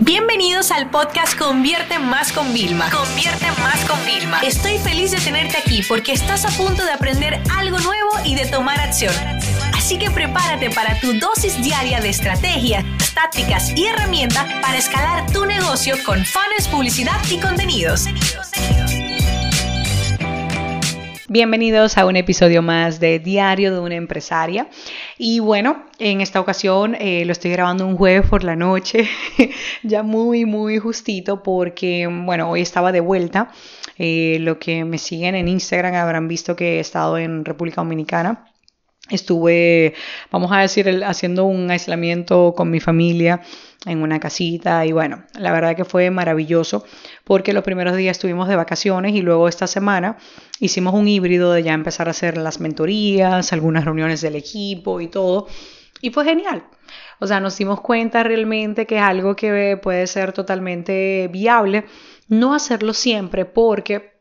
Bienvenidos al podcast Convierte Más con Vilma. Convierte Más con Vilma. Estoy feliz de tenerte aquí porque estás a punto de aprender algo nuevo y de tomar acción. Así que prepárate para tu dosis diaria de estrategias, tácticas y herramientas para escalar tu negocio con fans, publicidad y contenidos. Bienvenidos a un episodio más de Diario de una empresaria. Y bueno, en esta ocasión eh, lo estoy grabando un jueves por la noche, ya muy, muy justito porque, bueno, hoy estaba de vuelta. Eh, lo que me siguen en Instagram habrán visto que he estado en República Dominicana. Estuve, vamos a decir, haciendo un aislamiento con mi familia en una casita y bueno, la verdad que fue maravilloso porque los primeros días estuvimos de vacaciones y luego esta semana hicimos un híbrido de ya empezar a hacer las mentorías, algunas reuniones del equipo y todo y fue genial. O sea, nos dimos cuenta realmente que es algo que puede ser totalmente viable, no hacerlo siempre porque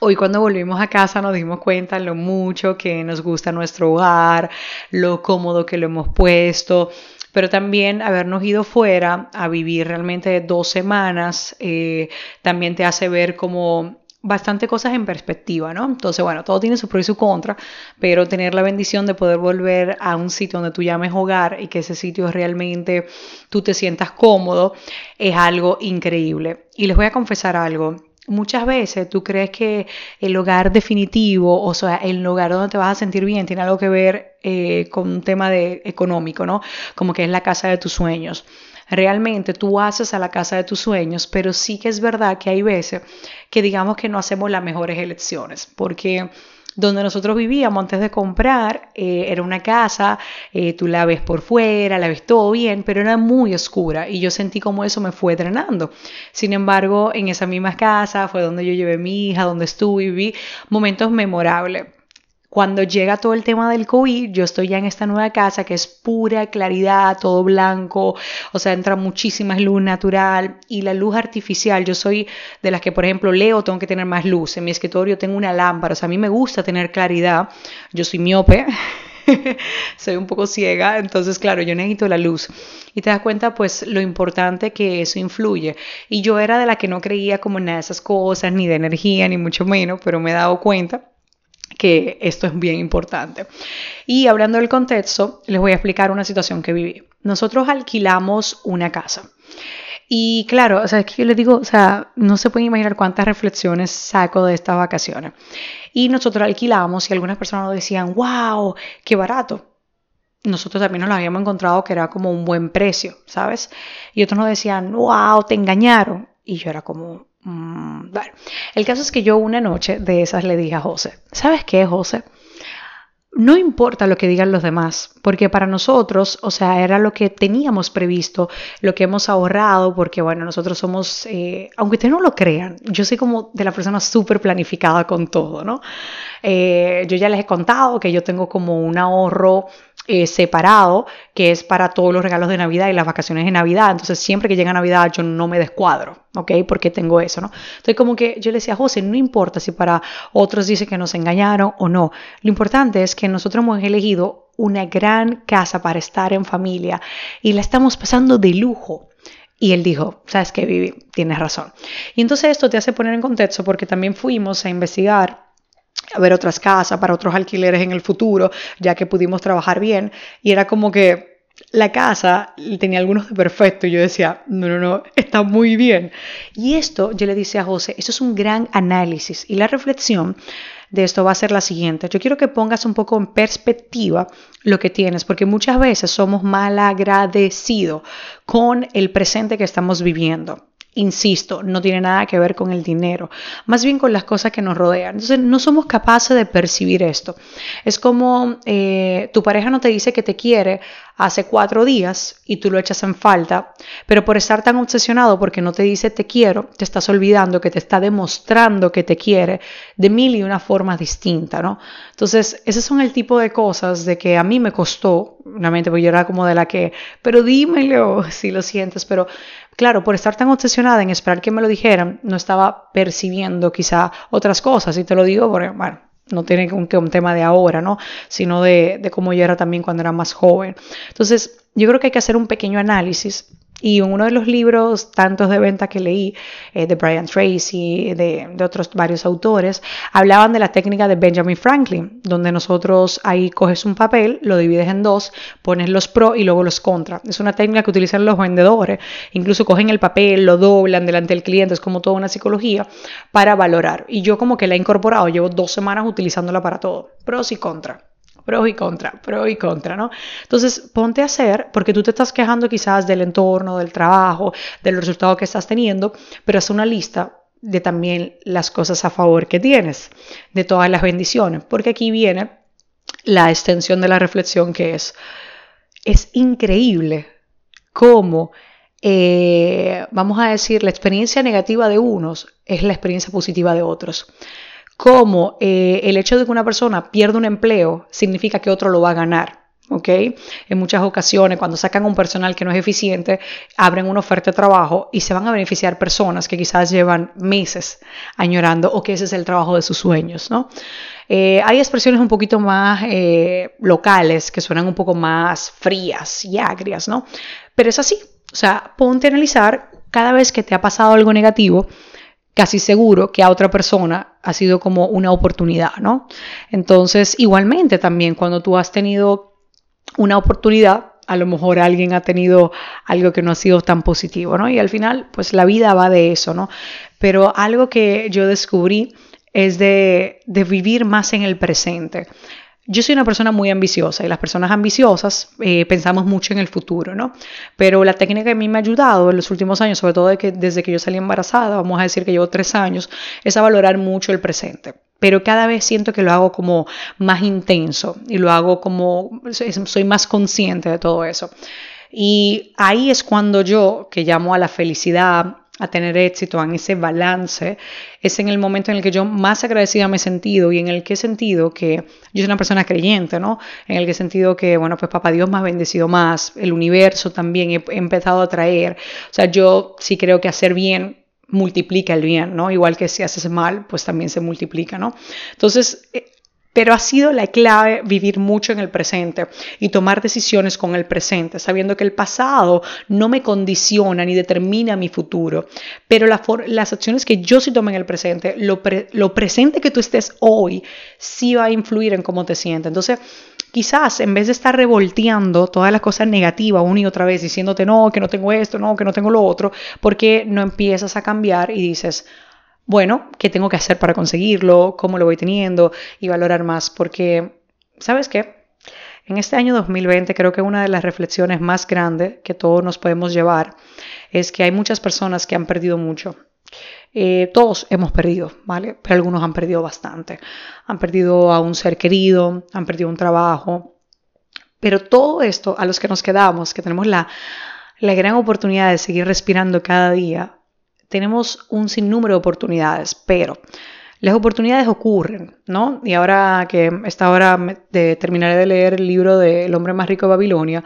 Hoy cuando volvimos a casa nos dimos cuenta lo mucho que nos gusta nuestro hogar, lo cómodo que lo hemos puesto, pero también habernos ido fuera a vivir realmente dos semanas eh, también te hace ver como bastante cosas en perspectiva, ¿no? Entonces, bueno, todo tiene su pro y su contra, pero tener la bendición de poder volver a un sitio donde tú llames hogar y que ese sitio realmente tú te sientas cómodo es algo increíble. Y les voy a confesar algo Muchas veces tú crees que el hogar definitivo, o sea, el lugar donde te vas a sentir bien, tiene algo que ver eh, con un tema de, económico, ¿no? Como que es la casa de tus sueños. Realmente tú haces a la casa de tus sueños, pero sí que es verdad que hay veces que digamos que no hacemos las mejores elecciones, porque donde nosotros vivíamos antes de comprar, eh, era una casa, eh, tú la ves por fuera, la ves todo bien, pero era muy oscura y yo sentí como eso me fue drenando. Sin embargo, en esa misma casa fue donde yo llevé a mi hija, donde estuve y viví momentos memorables. Cuando llega todo el tema del COVID, yo estoy ya en esta nueva casa que es pura claridad, todo blanco, o sea, entra muchísima luz natural y la luz artificial. Yo soy de las que, por ejemplo, leo, tengo que tener más luz. En mi escritorio tengo una lámpara, o sea, a mí me gusta tener claridad. Yo soy miope. soy un poco ciega, entonces claro, yo necesito la luz. Y te das cuenta pues lo importante que eso influye. Y yo era de la que no creía como nada de esas cosas, ni de energía, ni mucho menos, pero me he dado cuenta esto es bien importante. Y hablando del contexto, les voy a explicar una situación que viví. Nosotros alquilamos una casa. Y claro, o sea, es que yo les digo, o sea, no se pueden imaginar cuántas reflexiones saco de estas vacaciones. Y nosotros alquilamos y algunas personas nos decían, wow, qué barato. Nosotros también nos lo habíamos encontrado que era como un buen precio, ¿sabes? Y otros nos decían, wow, te engañaron. Y yo era como, Mm, el caso es que yo una noche de esas le dije a José, ¿sabes qué, José? No importa lo que digan los demás, porque para nosotros, o sea, era lo que teníamos previsto, lo que hemos ahorrado, porque bueno, nosotros somos, eh, aunque ustedes no lo crean, yo soy como de la persona súper planificada con todo, ¿no? Eh, yo ya les he contado que yo tengo como un ahorro eh, separado, que es para todos los regalos de Navidad y las vacaciones de Navidad. Entonces, siempre que llega Navidad, yo no me descuadro, ¿ok? Porque tengo eso, ¿no? Entonces, como que yo le decía a José, no importa si para otros dice que nos engañaron o no. Lo importante es que nosotros hemos elegido una gran casa para estar en familia y la estamos pasando de lujo. Y él dijo, sabes que Vivi, tienes razón. Y entonces esto te hace poner en contexto porque también fuimos a investigar ver otras casas para otros alquileres en el futuro, ya que pudimos trabajar bien. Y era como que la casa tenía algunos de perfecto y yo decía, no, no, no, está muy bien. Y esto, yo le dije a José, eso es un gran análisis y la reflexión de esto va a ser la siguiente. Yo quiero que pongas un poco en perspectiva lo que tienes, porque muchas veces somos mal agradecidos con el presente que estamos viviendo. Insisto, no tiene nada que ver con el dinero, más bien con las cosas que nos rodean. Entonces, no somos capaces de percibir esto. Es como eh, tu pareja no te dice que te quiere hace cuatro días y tú lo echas en falta, pero por estar tan obsesionado porque no te dice te quiero, te estás olvidando que te está demostrando que te quiere de mil y una formas distintas, ¿no? Entonces, ese son el tipo de cosas de que a mí me costó, realmente, porque yo era como de la que, pero dímelo si lo sientes, pero Claro, por estar tan obsesionada en esperar que me lo dijeran, no estaba percibiendo quizá otras cosas. Y te lo digo porque, bueno, no tiene un, un tema de ahora, ¿no? Sino de, de cómo yo era también cuando era más joven. Entonces, yo creo que hay que hacer un pequeño análisis Y en uno de los libros, tantos de venta que leí, eh, de Brian Tracy, de, de, otros varios autores, hablaban de la técnica de Benjamin Franklin, donde nosotros ahí coges un papel, lo divides en dos, pones los pros y luego los contra. Es una técnica que utilizan los vendedores. Incluso cogen el papel, lo doblan delante del cliente, es como toda una psicología para valorar. Y yo como que la he incorporado, llevo dos semanas utilizándola para todo, pros y contras pros y contra, pro y contra, ¿no? Entonces, ponte a hacer, porque tú te estás quejando quizás del entorno, del trabajo, del resultado que estás teniendo, pero haz una lista de también las cosas a favor que tienes, de todas las bendiciones, porque aquí viene la extensión de la reflexión que es, es increíble cómo, eh, vamos a decir, la experiencia negativa de unos es la experiencia positiva de otros cómo eh, el hecho de que una persona pierda un empleo significa que otro lo va a ganar. ¿ok? En muchas ocasiones, cuando sacan un personal que no es eficiente, abren una oferta de trabajo y se van a beneficiar personas que quizás llevan meses añorando o que ese es el trabajo de sus sueños, ¿no? Eh, hay expresiones un poquito más eh, locales que suenan un poco más frías y agrias, ¿no? Pero es así. O sea, ponte a analizar cada vez que te ha pasado algo negativo, casi seguro que a otra persona ha sido como una oportunidad, ¿no? Entonces, igualmente también cuando tú has tenido una oportunidad, a lo mejor alguien ha tenido algo que no ha sido tan positivo, ¿no? Y al final, pues la vida va de eso, ¿no? Pero algo que yo descubrí es de, de vivir más en el presente. Yo soy una persona muy ambiciosa y las personas ambiciosas eh, pensamos mucho en el futuro, ¿no? Pero la técnica que a mí me ha ayudado en los últimos años, sobre todo desde que yo salí embarazada, vamos a decir que llevo tres años, es a valorar mucho el presente. Pero cada vez siento que lo hago como más intenso y lo hago como, soy más consciente de todo eso. Y ahí es cuando yo, que llamo a la felicidad, a tener éxito, en ese balance, es en el momento en el que yo más agradecida me he sentido y en el que he sentido que yo soy una persona creyente, ¿no? En el que he sentido que, bueno, pues papá Dios me ha bendecido más, el universo también he, he empezado a traer, o sea, yo sí creo que hacer bien multiplica el bien, ¿no? Igual que si haces mal, pues también se multiplica, ¿no? Entonces, eh, pero ha sido la clave vivir mucho en el presente y tomar decisiones con el presente, sabiendo que el pasado no me condiciona ni determina mi futuro. Pero las acciones que yo sí tomo en el presente, lo, lo presente que tú estés hoy, sí va a influir en cómo te sientes. Entonces, quizás en vez de estar revolteando todas las cosas negativas una y otra vez, diciéndote no, que no tengo esto, no, que no tengo lo otro, ¿por qué no empiezas a cambiar y dices, bueno, ¿qué tengo que hacer para conseguirlo? ¿Cómo lo voy teniendo? Y valorar más, porque, ¿sabes qué? En este año 2020 creo que una de las reflexiones más grandes que todos nos podemos llevar es que hay muchas personas que han perdido mucho. Eh, todos hemos perdido, ¿vale? Pero algunos han perdido bastante. Han perdido a un ser querido, han perdido un trabajo. Pero todo esto, a los que nos quedamos, que tenemos la, la gran oportunidad de seguir respirando cada día, tenemos un sinnúmero de oportunidades, pero las oportunidades ocurren, ¿no? Y ahora que esta hora terminaré de leer el libro de El hombre más rico de Babilonia,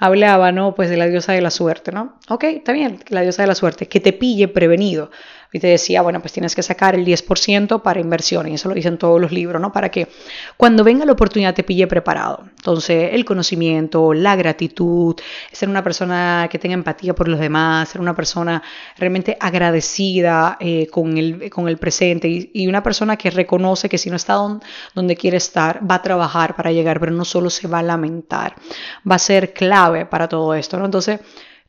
hablaba, ¿no? Pues de la diosa de la suerte, ¿no? Ok, está bien, la diosa de la suerte, que te pille prevenido y te decía, bueno, pues tienes que sacar el 10% para inversión, y eso lo dicen todos los libros, ¿no? Para que cuando venga la oportunidad te pille preparado. Entonces, el conocimiento, la gratitud, ser una persona que tenga empatía por los demás, ser una persona realmente agradecida eh, con, el, con el presente y, una persona que reconoce que si no está donde quiere estar, va a trabajar para llegar, pero no solo se va a lamentar, va a ser clave para todo esto, ¿no? Entonces,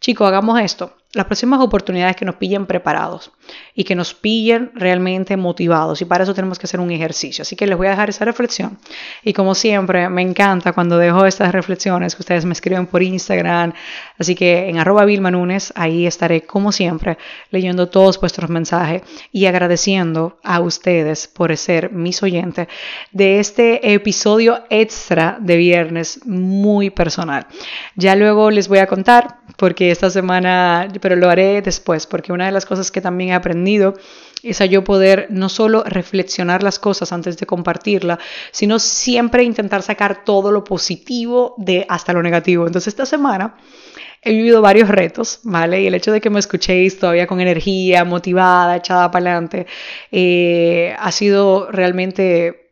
chicos, hagamos esto las próximas oportunidades que nos pillen preparados y que nos pillen realmente motivados. Y para eso tenemos que hacer un ejercicio. Así que les voy a dejar esa reflexión. Y como siempre, me encanta cuando dejo estas reflexiones que ustedes me escriben por Instagram. Así que en arroba Vilma ahí estaré como siempre leyendo todos vuestros mensajes y agradeciendo a ustedes por ser mis oyentes de este episodio extra de viernes muy personal. Ya luego les voy a contar porque esta semana pero lo haré después, porque una de las cosas que también he aprendido es a yo poder no solo reflexionar las cosas antes de compartirla, sino siempre intentar sacar todo lo positivo de hasta lo negativo. Entonces esta semana he vivido varios retos, ¿vale? Y el hecho de que me escuchéis todavía con energía, motivada, echada para adelante, eh, ha sido realmente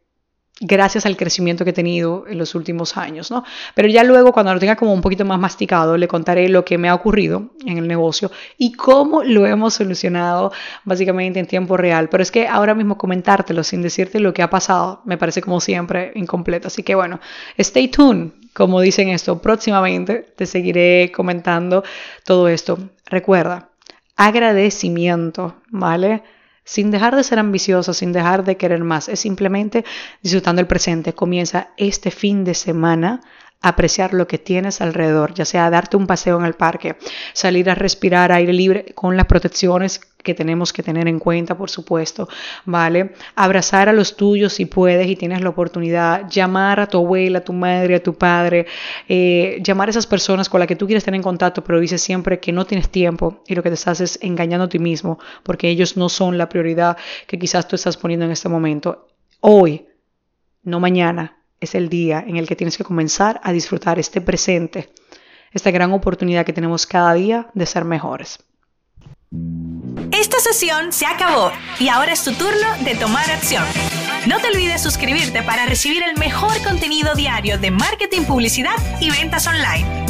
gracias al crecimiento que he tenido en los últimos años, ¿no? Pero ya luego, cuando lo tenga como un poquito más masticado, le contaré lo que me ha ocurrido en el negocio y cómo lo hemos solucionado básicamente en tiempo real. Pero es que ahora mismo comentártelo sin decirte lo que ha pasado me parece como siempre incompleto. Así que bueno, stay tuned, como dicen esto, próximamente te seguiré comentando todo esto. Recuerda, agradecimiento, ¿vale? Sin dejar de ser ambicioso, sin dejar de querer más, es simplemente disfrutando el presente. Comienza este fin de semana apreciar lo que tienes alrededor, ya sea darte un paseo en el parque, salir a respirar aire libre con las protecciones que tenemos que tener en cuenta, por supuesto, ¿vale? Abrazar a los tuyos si puedes y tienes la oportunidad, llamar a tu abuela, a tu madre, a tu padre, eh, llamar a esas personas con las que tú quieres tener en contacto, pero dices siempre que no tienes tiempo y lo que te estás es engañando a ti mismo, porque ellos no son la prioridad que quizás tú estás poniendo en este momento. Hoy, no mañana, es el día en el que tienes que comenzar a disfrutar este presente, esta gran oportunidad que tenemos cada día de ser mejores. Esta sesión se acabó y ahora es tu turno de tomar acción. No te olvides suscribirte para recibir el mejor contenido diario de marketing, publicidad y ventas online.